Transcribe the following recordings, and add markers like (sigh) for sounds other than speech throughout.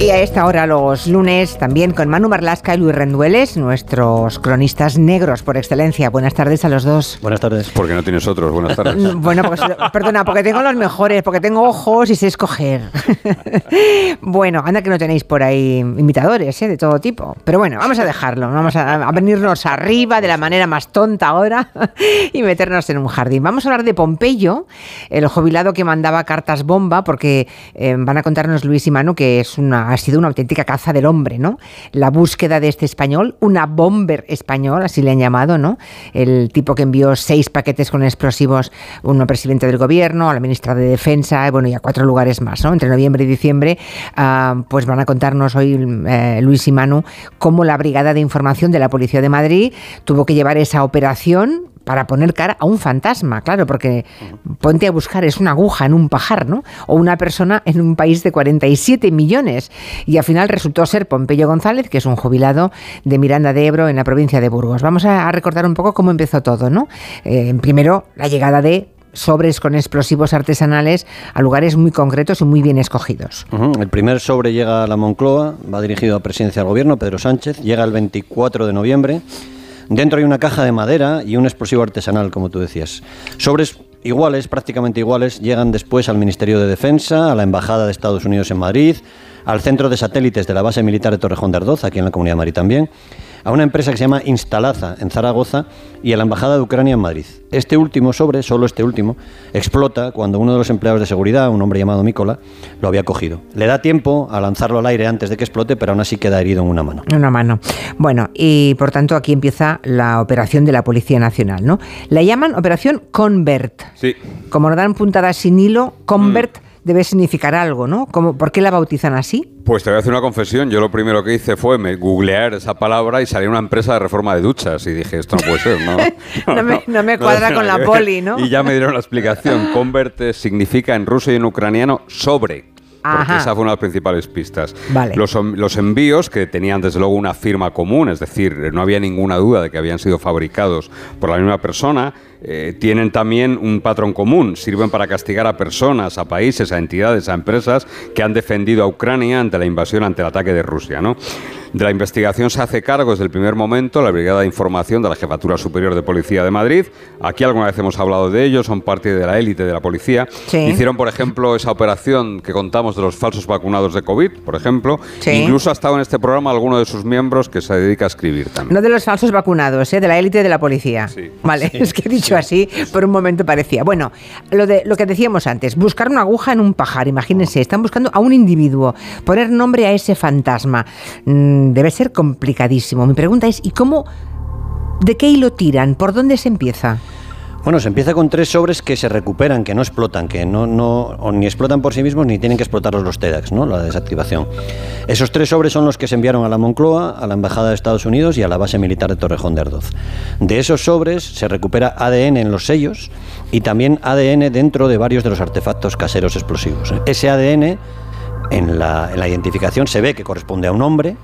Y a esta hora los lunes también con Manu Marlasca y Luis Rendueles, nuestros cronistas negros por excelencia. Buenas tardes a los dos. Buenas tardes. Porque no tienes otros. Buenas tardes. bueno, pues perdona, porque tengo los mejores, porque tengo ojos y sé escoger. (laughs) bueno, anda que no tenéis por ahí imitadores ¿eh? de todo tipo. Pero bueno, vamos a dejarlo. Vamos a, venirnos arriba de la manera más tonta ahora (laughs) y meternos en un jardín. Vamos a hablar de Pompeyo, el jubilado que mandaba cartas bomba, porque eh, van a contarnos Luis y Manu que es una ha sido una auténtica caza del hombre, ¿no? La búsqueda de este español, una bomber español, así le han llamado, ¿no? El tipo que envió seis paquetes con explosivos, uno presidente del gobierno, a la ministra de Defensa, bueno, y a cuatro lugares más, ¿no? Entre noviembre y diciembre, ah, pues van a contarnos hoy eh, Luis y Manu cómo la Brigada de Información de la Policía de Madrid tuvo que llevar esa operación para poner cara a un fantasma, claro, porque ponte a buscar, es una aguja en un pajar, ¿no? O una persona en un país de 47 millones. Y al final resultó ser Pompeyo González, que es un jubilado de Miranda de Ebro en la provincia de Burgos. Vamos a recordar un poco cómo empezó todo, ¿no? Eh, primero, la llegada de sobres con explosivos artesanales a lugares muy concretos y muy bien escogidos. El primer sobre llega a la Moncloa, va dirigido a presidencia del gobierno, Pedro Sánchez, llega el 24 de noviembre Dentro hay una caja de madera y un explosivo artesanal, como tú decías. Sobres iguales, prácticamente iguales, llegan después al Ministerio de Defensa, a la Embajada de Estados Unidos en Madrid, al centro de satélites de la base militar de Torrejón de Ardoz, aquí en la Comunidad de Madrid también, a una empresa que se llama Instalaza en Zaragoza y a la Embajada de Ucrania en Madrid. Este último sobre, solo este último, explota cuando uno de los empleados de seguridad, un hombre llamado Mícola, lo había cogido. Le da tiempo a lanzarlo al aire antes de que explote, pero aún así queda herido en una mano. En una mano. Bueno, y por tanto aquí empieza la operación de la Policía Nacional, ¿no? La llaman Operación Convert. Sí. Como nos dan puntadas sin hilo, Convert... Mm debe significar algo, ¿no? ¿Por qué la bautizan así? Pues te voy a hacer una confesión. Yo lo primero que hice fue me googlear esa palabra y salió una empresa de reforma de duchas. Y dije, esto no puede ser, ¿no? (laughs) no, me, (laughs) cuadra con la poli, ¿no? Y ya me dieron la explicación. (laughs) Converte significa en ruso y en ucraniano sobre. Porque esa fue una de las principales pistas. Vale. Los, los, envíos, que tenían desde luego una firma común, es decir, no había ninguna duda de que habían sido fabricados por la misma persona, eh, tienen también un patrón común, sirven para castigar a personas, a países, a entidades, a empresas que han defendido a Ucrania ante la invasión, ante el ataque de Rusia. ¿no? De la investigación se hace cargo desde el primer momento la Brigada de Información de la Jefatura Superior de Policía de Madrid. Aquí alguna vez hemos hablado de ellos, son parte de la élite de la policía. Hicieron, por ejemplo, esa operación que contamos de los falsos vacunados de COVID, por ejemplo. Incluso ha estado en este programa alguno de sus miembros que se dedica a escribir también. No de los falsos vacunados, ¿eh? de la élite de la policía. Vale, es que he dicho así, por un momento parecía. Bueno, lo, de, lo que decíamos antes, buscar una aguja en un pajar, imagínense, están buscando a un individuo, poner nombre a ese fantasma. Mm, debe ser complicadísimo. Mi pregunta es, ¿y cómo, de qué hilo tiran? ¿Por dónde se empieza? Bueno, se empieza con tres sobres que se recuperan, que no explotan, que no, ni explotan por sí mismos ni tienen que explotarlos los TEDx, ¿no? la desactivación. Esos tres sobres son los que se enviaron a la Moncloa, a la Embajada de Estados Unidos y a la base militar de Torrejón de Ardoz. De esos sobres se recupera ADN en los sellos y también ADN dentro de varios de los artefactos caseros explosivos. Ese ADN en la, en la identificación se ve que corresponde a un hombre,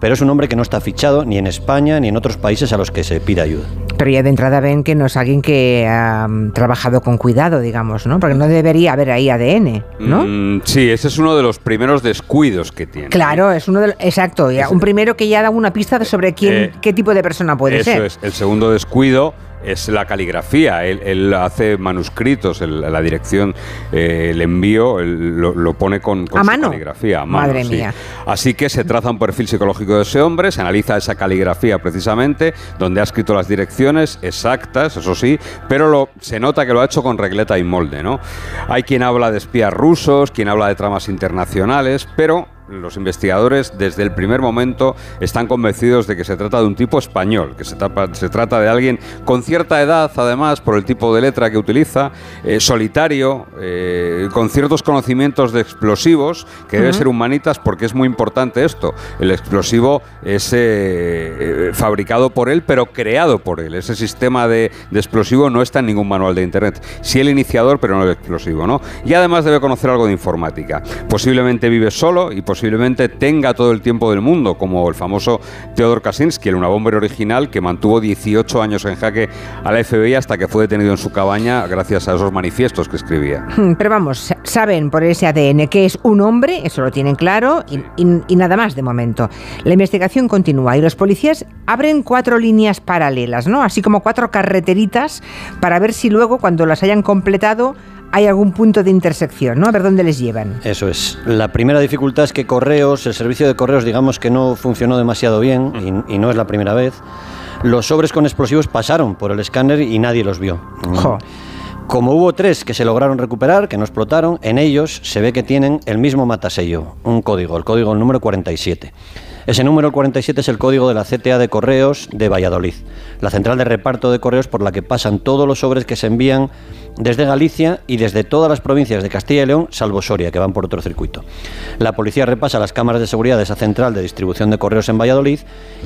pero es un hombre que no está fichado ni en España ni en otros países a los que se pide ayuda. Pero ya de entrada ven que no es alguien que ha mm, trabajado con cuidado, digamos, ¿no? Porque no debería haber ahí ADN, ¿no? Mm, sí, ese es uno de los primeros descuidos que tiene. Claro, es uno de exacto, un primero que ya da una pista sobre quién, eh, qué tipo de persona puede ser. Eso es, el segundo descuido es la caligrafía. Él, hace manuscritos, la dirección, eh, el envío, lo, pone con, con caligrafía. Madre mía. Así que se traza un perfil psicológico de ese hombre, se analiza esa caligrafía precisamente, donde ha escrito las direcciones exactas, eso sí, pero lo, se nota que lo ha hecho con regleta y molde. ¿no? Hay quien habla de espías rusos, quien habla de tramas internacionales, pero los investigadores desde el primer momento están convencidos de que se trata de un tipo español, que se, trata de alguien con cierta edad, además, por el tipo de letra que utiliza, eh, solitario, eh, con ciertos conocimientos de explosivos, que debe ser humanitas porque es muy importante esto. El explosivo es eh, fabricado por él, pero creado por él. Ese sistema de, de, explosivo no está en ningún manual de Internet. Sí el iniciador, pero no el explosivo, ¿no? Y además debe conocer algo de informática. Posiblemente vive solo y posiblemente posiblemente tenga todo el tiempo del mundo, como el famoso Theodor Kaczynski, el una bomber original que mantuvo 18 años en jaque a la FBI hasta que fue detenido en su cabaña gracias a esos manifiestos que escribía. Hmm, pero vamos, saben por ese ADN que es un hombre, eso lo tienen claro, y- y nada más de momento. La investigación continúa y los policías abren cuatro líneas paralelas, ¿no? Así como cuatro carreteritas para ver si luego, cuando las hayan completado, hay algún punto de intersección, ¿no? A ver dónde les llevan. Eso es. La primera dificultad es que Correos, el servicio de Correos, digamos que no funcionó demasiado bien, y, y no es la primera vez. Los sobres con explosivos pasaron por el escáner y nadie los vio. Jo. Como hubo tres que se lograron recuperar, que no explotaron, en ellos se ve que tienen el mismo matasello, un código, el código el número 47. Ese número el 47 es el código de la CTA de Correos de Valladolid, la central de reparto de correos por la que pasan todos los sobres que se envían desde Galicia y desde todas las provincias de Castilla y León, salvo Soria, que van por otro circuito. La policía repasa las cámaras de seguridad de esa central de distribución de correos en Valladolid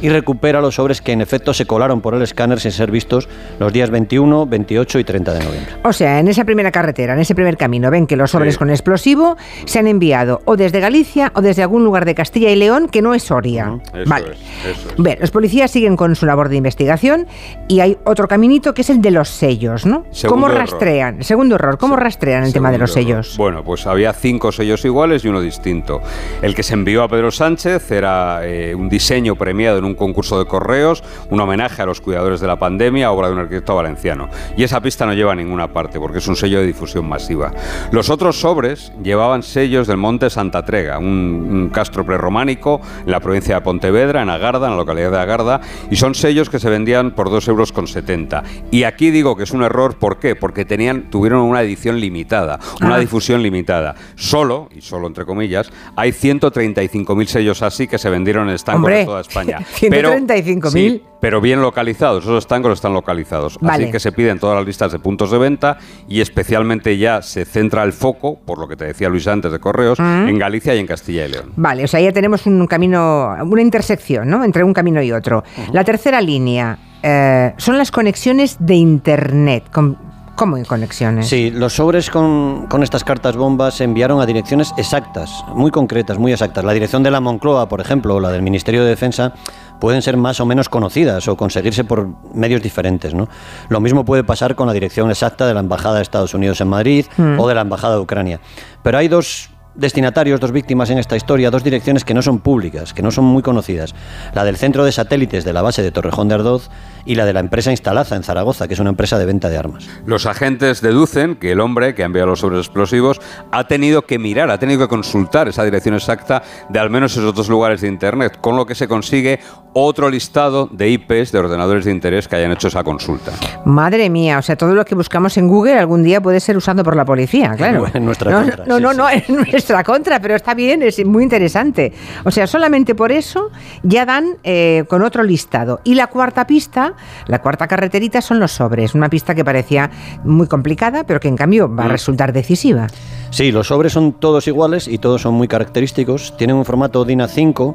y recupera los sobres que en efecto se colaron por el escáner sin ser vistos los días 21, 28 y 30 de noviembre. O sea, en esa primera carretera, en ese primer camino, ven que los sobres Sí. con explosivo se han enviado o desde Galicia o desde algún lugar de Castilla y León que no es Soria. Eso vale. es, eso es. Bien, los policías siguen con su labor de investigación y hay otro caminito que es el de los sellos, ¿no? Segundo ¿Cómo error. rastrean? Segundo error, ¿cómo rastrean el tema de los Segundo error. sellos? Bueno, pues había cinco sellos iguales y uno distinto. El que se envió a Pedro Sánchez era eh, un diseño premiado en un concurso de correos, un homenaje a los cuidadores de la pandemia, obra de un arquitecto valenciano. Y esa pista no lleva a ninguna parte porque es un sello de difusión masiva. Los otros sobres llevaban sellos del Monte Santa Trega, un, un castro prerrománico en la provincia de Pontevedra, en Agarda, en la localidad de Agarda, y son sellos que se vendían por 2,70 euros. con 70. Y aquí digo que es un error, ¿por qué? Porque tenían, tuvieron una edición limitada, una Ah. difusión limitada. Solo, y solo entre comillas, hay 135.000 sellos así que se vendieron en estancos de toda España. (laughs) Pero- 135.000. pero bien localizados, esos estancos están localizados. Vale. Así que se piden todas las listas de puntos de venta y especialmente ya se centra el foco, por lo que te decía Luis antes de correos, Mm. en Galicia y en Castilla y León. Vale, o sea, ya tenemos un camino, una intersección, ¿no? Entre un camino y otro. La tercera línea eh, son las conexiones de Internet. Com- ¿Cómo en conexiones? Sí, los sobres con, con estas cartas bombas se enviaron a direcciones exactas, muy concretas, muy exactas. La dirección de la Moncloa, por ejemplo, o la del Ministerio de Defensa, pueden ser más o menos conocidas o conseguirse por medios diferentes. ¿no? Lo mismo puede pasar con la dirección exacta de la Embajada de Estados Unidos en Madrid o de la Embajada de Ucrania. Pero hay dos destinatarios, dos víctimas en esta historia, dos direcciones que no son públicas, que no son muy conocidas. La del centro de satélites de la base de Torrejón de Ardoz y la de la empresa Instalaza en Zaragoza, que es una empresa de venta de armas. Los agentes deducen que el hombre que ha enviado los sobres explosivos ha tenido que mirar, ha tenido que consultar esa dirección exacta de al menos esos dos lugares de Internet, con lo que se consigue otro listado de IPs de ordenadores de interés que hayan hecho esa consulta. Madre mía, o sea, todo lo que buscamos en Google algún día puede ser usado por la policía, claro. (laughs) En nuestra no, contra, No, sí, no, sí. no, es nuestra contra, pero está bien, es muy interesante. O sea, solamente por eso ya dan eh, con otro listado. Y la cuarta pista, la cuarta carreterita son los sobres, una pista que parecía muy complicada, pero que en cambio Mm. va a resultar decisiva. Sí, los sobres son todos iguales y todos son muy característicos. Tienen un formato DIN A5.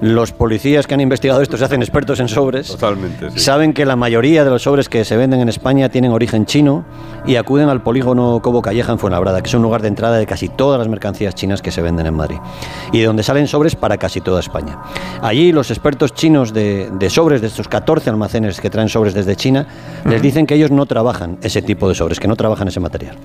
Los policías que han investigado esto se hacen expertos en sobres. Totalmente, sí. Saben que la mayoría de los sobres que se venden en España tienen origen chino y acuden al polígono Cobo Calleja en Fuenlabrada, que es un lugar de entrada de casi todas las mercancías chinas que se venden en Madrid y de donde salen sobres para casi toda España. Allí los expertos chinos de, de sobres, de estos 14 almacenes que traen sobres desde China, les dicen que ellos no trabajan ese tipo de sobres, que no trabajan ese material.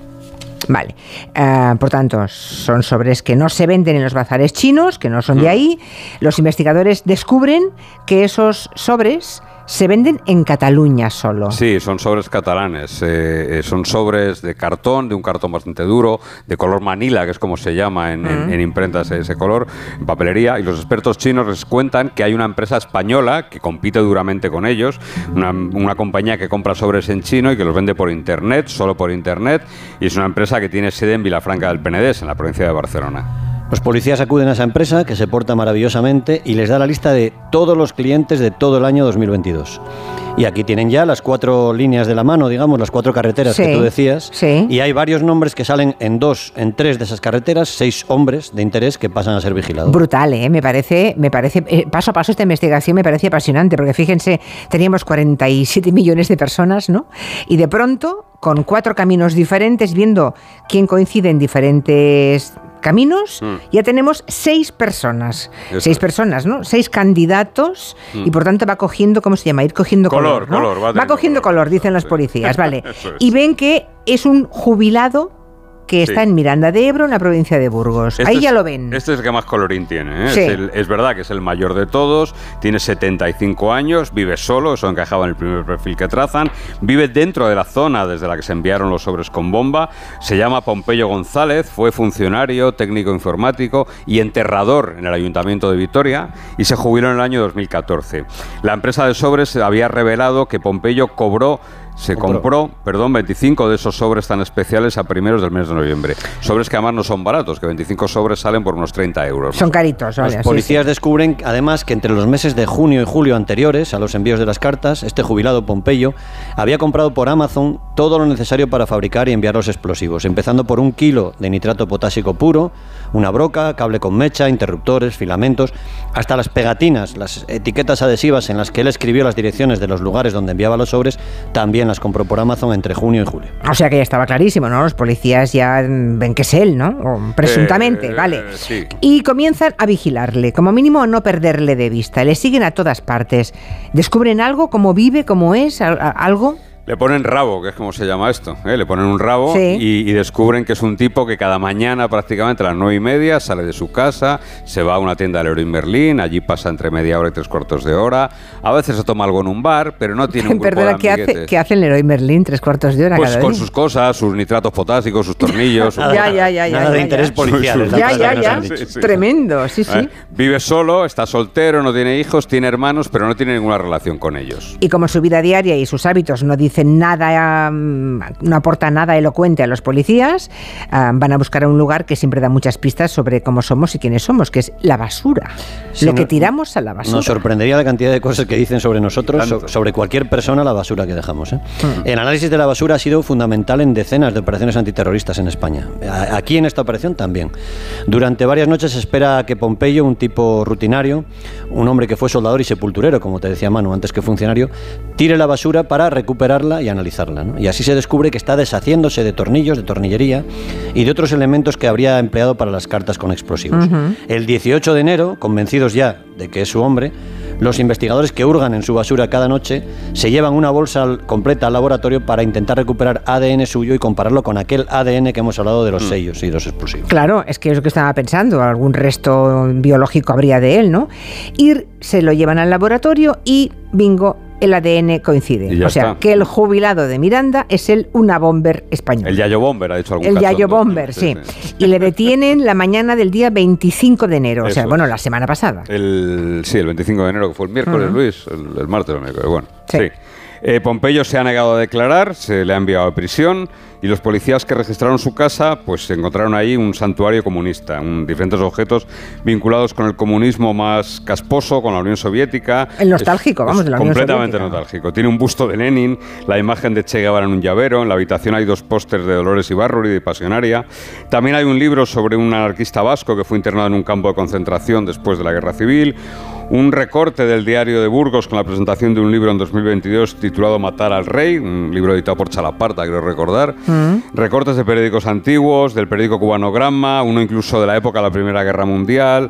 Vale, Ah, por tanto, son sobres que no se venden en los bazares chinos, que no son de ahí. Los investigadores descubren que esos sobres se venden en Cataluña solo. Sí, son sobres catalanes. eh, eh, son sobres de cartón, de un cartón bastante duro, de color manila, que es como se llama en, en- en imprentas ese color, en papelería. Y los expertos chinos les cuentan que hay una empresa española que compite duramente con ellos, una, una compañía que compra sobres en chino y que los vende por internet, solo por internet. Y es una empresa que tiene sede en Vilafranca del Penedés, en la provincia de Barcelona. Los policías acuden a esa empresa que se porta maravillosamente y les da la lista de todos los clientes de todo el año 2022. Y aquí tienen ya las cuatro líneas de la mano, digamos, las cuatro carreteras Sí, que tú decías. sí. Y hay varios nombres que salen en dos, en tres de esas carreteras, seis hombres de interés que pasan a ser vigilados. Brutal, ¿eh? Me parece, me parece eh, paso a paso esta investigación me parece apasionante, porque fíjense, teníamos 47 millones de personas, ¿no? Y de pronto, con cuatro caminos diferentes, viendo quién coincide en diferentes caminos, Mm. ya tenemos seis personas. Eso seis es. personas, ¿no? Seis candidatos y por tanto va cogiendo, ¿cómo se llama? Ir cogiendo color. Color, ¿no? color, va va, cogiendo color. color, dicen los policías, vale. (laughs) Es. Y ven que es un jubilado que está en Miranda de Ebro, en la provincia de Burgos. Este Ahí es- ya lo ven. Este es el que más colorín tiene. ¿eh? Sí. Es, el- es verdad que es el mayor de todos, tiene 75 años, vive solo, eso encajaba en el primer perfil que trazan, vive dentro de la zona desde la que se enviaron los sobres con bomba, se llama Pompeyo González, fue funcionario, técnico informático y enterrador en el Ayuntamiento de Vitoria y se jubiló en el año 2014. La empresa de sobres había revelado que Pompeyo cobró se compró, perdón, 25 de esos sobres tan especiales a primeros del mes de noviembre. Sobres que además no son baratos, que 25 sobres salen por unos 30 euros. Son caritos, vale. Los sí, policías sí. descubren además que entre los meses de junio y julio anteriores a los envíos de las cartas, este jubilado Pompeyo había comprado por Amazon todo lo necesario para fabricar y enviar los explosivos, empezando por un kilo de nitrato potásico puro, una broca, cable con mecha, interruptores, filamentos, hasta las pegatinas, las etiquetas adhesivas en las que él escribió las direcciones de los lugares donde enviaba los sobres, también las compró por Amazon entre junio y julio. O sea que ya estaba clarísimo, ¿no? Los policías ya mm, ven que es él, ¿no? O presuntamente, Eh, vale. sí. Y comienzan a vigilarle, como mínimo a no perderle de vista. Le siguen a todas partes. ¿Descubren algo? ¿Cómo vive? ¿Cómo es? ¿Al- a- ¿Algo? Le ponen rabo, que es como se llama esto. ¿eh? Le ponen un rabo Sí. y, y descubren que es un tipo que cada mañana, prácticamente a las nueve y media, sale de su casa, se va a una tienda del Leroy Merlin, allí pasa entre media hora y tres cuartos de hora. A veces se toma algo en un bar, pero no tiene un grupo Perdona, de ¿qué hace, amiguetes. ¿qué hace el Leroy Merlin tres cuartos de hora Pues cada con día? sus cosas, sus nitratos potásicos, sus tornillos. (laughs) sus Ya, ya, ya, ya. Nada ya, de ya. interés policial. Ya, cosa ya, ya. dicho. Sí, sí. Tremendo, sí, sí. ¿Eh? Vive solo, está soltero, no tiene hijos, tiene hermanos, pero no tiene ninguna relación con ellos. Y como su vida diaria y sus hábitos no dicen nada, mm, no aporta nada elocuente a los policías, ah, van a buscar a un lugar que siempre da muchas pistas sobre cómo somos y quiénes somos, que es la basura. Sí, lo que no- tiramos a la basura. Nos sorprendería la cantidad de cosas que dicen sobre nosotros, so- sobre cualquier persona, la basura que dejamos. ¿eh? Hmm. El análisis de la basura ha sido fundamental en decenas de operaciones antiterroristas en España. Aquí en esta operación también. Durante varias noches se espera que Pompeyo, un tipo rutinario, un hombre que fue soldador y sepulturero, como te decía Manu, antes que funcionario, tire la basura para recuperarla y analizarla. ¿no? Y así se descubre que está deshaciéndose de tornillos, de tornillería y de otros elementos que habría empleado para las cartas con explosivos. El 18 de enero, convencidos ya de que es su hombre, los investigadores que hurgan en su basura cada noche se llevan una bolsa completa al laboratorio para intentar recuperar ADN suyo y compararlo con aquel ADN que hemos hablado de los sellos y los explosivos. Claro, es que es lo que estaba pensando, algún resto biológico habría de él, ¿no? Y se lo llevan al laboratorio y bingo, el ADN coincide. O sea, está. que el jubilado de Miranda es el una bomber español. El Yayo Bomber, ha dicho algún El Yayo cachondo. Bomber, sí. Y le detienen la mañana del día 25 de enero, o sea, bueno, la semana pasada. El, sí, el 25 de enero, fue el miércoles, Luis, el, el martes o el miércoles, bueno. Sí. Sí. Eh, Pompeyo se ha negado a declarar, se le ha enviado a prisión y los policías que registraron su casa pues encontraron ahí un santuario comunista, un- diferentes objetos vinculados con el comunismo más casposo, con la Unión Soviética. El nostálgico, vamos, de la Unión Completamente Soviética. nostálgico. Tiene un busto de Lenin, la imagen de Che Guevara en un llavero, en la habitación hay dos pósters de Dolores Ibarruri, de Pasionaria. También hay un libro sobre un anarquista vasco que fue internado en un campo de concentración después de la Guerra Civil. Un recorte del diario de Burgos con la presentación de un libro en 2022 titulado Matar al Rey, un libro editado por Chalaparta, creo recordar. Recortes de periódicos antiguos, del periódico cubano Gramma, uno incluso de la época de la Primera Guerra Mundial,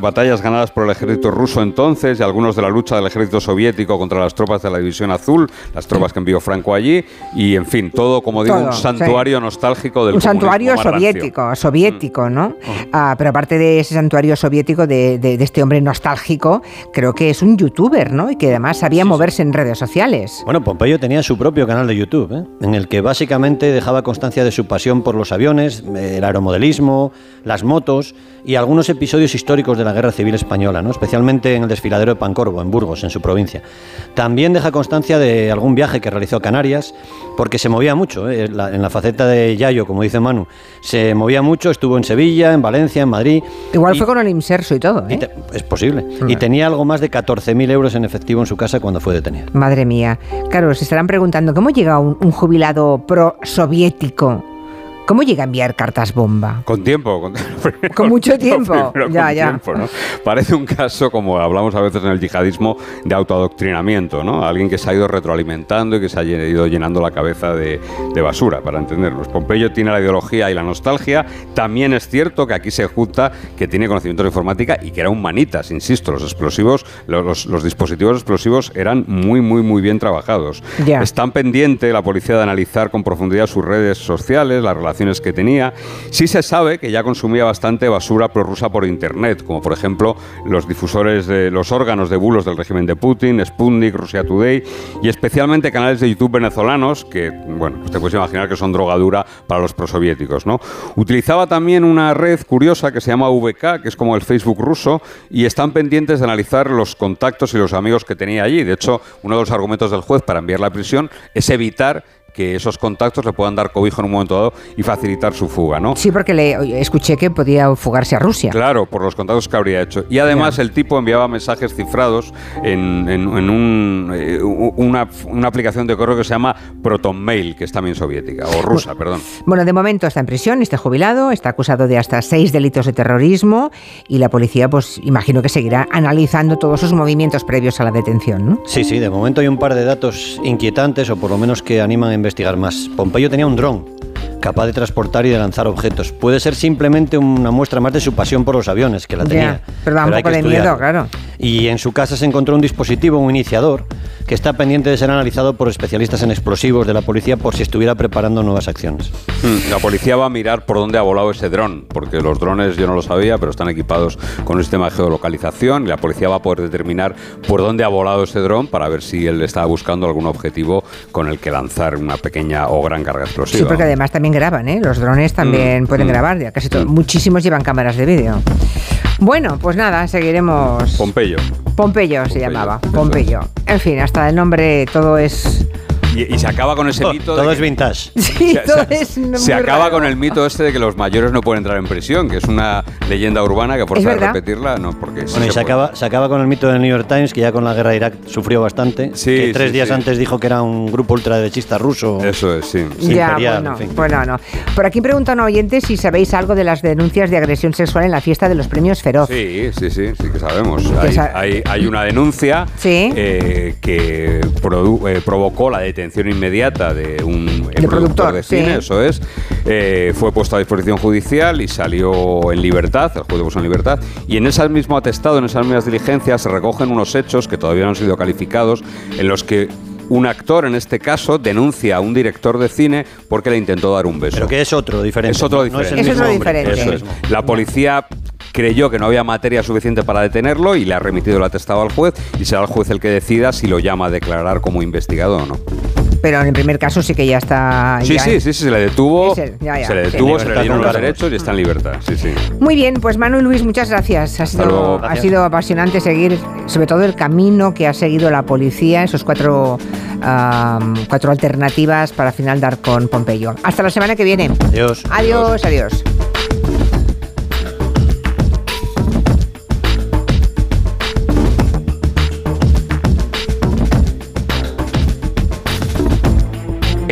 batallas ganadas por el ejército ruso entonces y algunos de la lucha del ejército soviético contra las tropas de la División Azul, las tropas que envió Franco allí, y en fin, todo, como digo, Todo, un sí. santuario nostálgico del un santuario rancio. soviético, soviético, ¿no? Ah, pero aparte de ese santuario soviético, de, de- de este hombre nostálgico, creo que es un youtuber, ¿no? Y que además sabía moverse en redes sociales. Bueno, Pompeyo tenía su propio canal de YouTube, ¿eh? en el que básicamente dejaba constancia de su pasión por los aviones, el aeromodelismo, las motos y algunos episodios históricos de la Guerra Civil Española, ¿no? especialmente en el desfiladero de Pancorvo, en Burgos, en su provincia. También deja constancia de algún viaje que realizó a Canarias, porque se movía mucho, ¿eh? en, la, en la faceta de Yayo, como dice Manu, se movía mucho, estuvo en Sevilla, en Valencia, en Madrid. Igual y- fue con el inserso y todo, y ¿eh? te- es posible. Y tenía algo más de 14.000 euros en efectivo en su casa cuando fue detenido. Madre mía. Claro, se estarán preguntando, ¿cómo llega un, un jubilado pro-soviético ¿Cómo llega a enviar cartas bomba? Con tiempo, con, (laughs) Con mucho tiempo, primero (laughs) ya, con ya. tiempo, ¿no? Parece un caso, como hablamos a veces en el yihadismo, de autoadoctrinamiento, ¿no? Alguien que se ha ido retroalimentando y que se ha ido llenando la cabeza de, de basura, para entendernos. Pompeyo tiene la ideología y la nostalgia. También es cierto que aquí se junta que tiene conocimiento de informática y que era un manitas, insisto, los explosivos, los, los- dispositivos explosivos eran muy, muy, muy bien trabajados. Ya. Están pendiente la policía de analizar con profundidad sus redes sociales, las que tenía. Sí se sabe que ya consumía bastante basura prorrusa por internet, como por ejemplo los difusores de los órganos de bulos del régimen de Putin, Sputnik, Russia Today y especialmente canales de YouTube venezolanos que, bueno, pues te puedes imaginar que son drogadura para los prosoviéticos, ¿no? Utilizaba también una red curiosa que se llama VK, que es como el Facebook ruso, y están pendientes de analizar los contactos y los amigos que tenía allí. De hecho, uno de los argumentos del juez para enviarla a prisión es evitar que esos contactos le puedan dar cobijo en un momento dado y facilitar su fuga, ¿no? Sí, porque le escuché que podía fugarse a Rusia. Claro, por los contactos que habría hecho. Y además el tipo enviaba mensajes cifrados en, en- en un, eh, una, una aplicación de correo que se llama ProtonMail, que es también soviética, o rusa, perdón. Bueno, de momento está en prisión, está jubilado, está acusado de hasta seis delitos de terrorismo y la policía, pues imagino que seguirá analizando todos sus movimientos previos a la detención, ¿no? Sí, sí, de momento hay un par de datos inquietantes o por lo menos que animan a investigar más. Pompeyo tenía un dron capaz de transportar y de lanzar objetos. Puede ser simplemente una muestra más de su pasión por los aviones, que la Ya, tenía. pero da un poco de miedo, estudiarlo. claro. Y en su casa se encontró un dispositivo, un iniciador, que está pendiente de ser analizado por especialistas en explosivos de la policía por si estuviera preparando nuevas acciones. Hmm, La policía va a mirar por dónde ha volado ese dron, porque los drones yo no lo sabía, pero están equipados con un sistema de geolocalización y la policía va a poder determinar por dónde ha volado ese dron para ver si él estaba buscando algún objetivo con el que lanzar una pequeña o gran carga explosiva. Sí, porque además también graban, ¿eh? Los drones también Mm, pueden mm, grabar, ya casi todos, muchísimos llevan cámaras de vídeo. Bueno, pues nada, seguiremos. Pompeyo. Pompeyo se Pompeyo, llamaba, Pompeyo. En fin, hasta el nombre todo es... Y, y se acaba con ese (laughs) Oh, mito. de todo que- es vintage. (laughs) Sí, se, todo se- es se acaba raro. con el mito este de que los mayores no pueden entrar en prisión, que es una leyenda urbana que por de repetirla, no, porque sí Bueno, y se se acaba, se acaba con el mito del New York Times, que ya con la guerra de Irak sufrió bastante. Sí, que tres sí, días sí. antes dijo que era un grupo ultraderechista ruso. Eso es, sí. Sí, ya, imperial, bueno, en fin. bueno, no. Por aquí pregunta un oyente si sabéis algo de las denuncias de agresión sexual en la fiesta de los premios Feroz. Sí, sí, sí, sí que sabemos. Hay, hay- hay una denuncia Sí. eh, que produ- eh, provocó la detención inmediata de un De productor, de sí. cine, eso es. Eh, fue puesto a disposición judicial y salió en libertad, el juez lo puso en libertad. Y en ese mismo atestado, en esas mismas diligencias, se recogen unos hechos que todavía no han sido calificados, en los que un actor, en este caso, denuncia a un director de cine porque le intentó dar un beso. Pero que es otro diferente. Es otro no diferente. el Es mismo otro hombre, diferente. no es el Eso es. mismo. La policía creyó que no había materia suficiente para detenerlo y le ha remitido el atestado al juez y será el juez el que decida si lo llama a declarar como investigado o no. Pero en el primer caso sí que ya está... Sí, ya sí, sí, sí, se le detuvo, Ese, ya, ya. se le Sí. detuvo, se le dieron los derechos y está en libertad. Sí, sí. Muy bien, pues Manu y Luis, muchas gracias. Ha sido, luego. ha sido apasionante seguir, sobre todo el camino que ha seguido la policía, esos cuatro, cuatro alternativas para al final dar con Pompeyo. Hasta la semana que viene. Adiós. Adiós, adiós.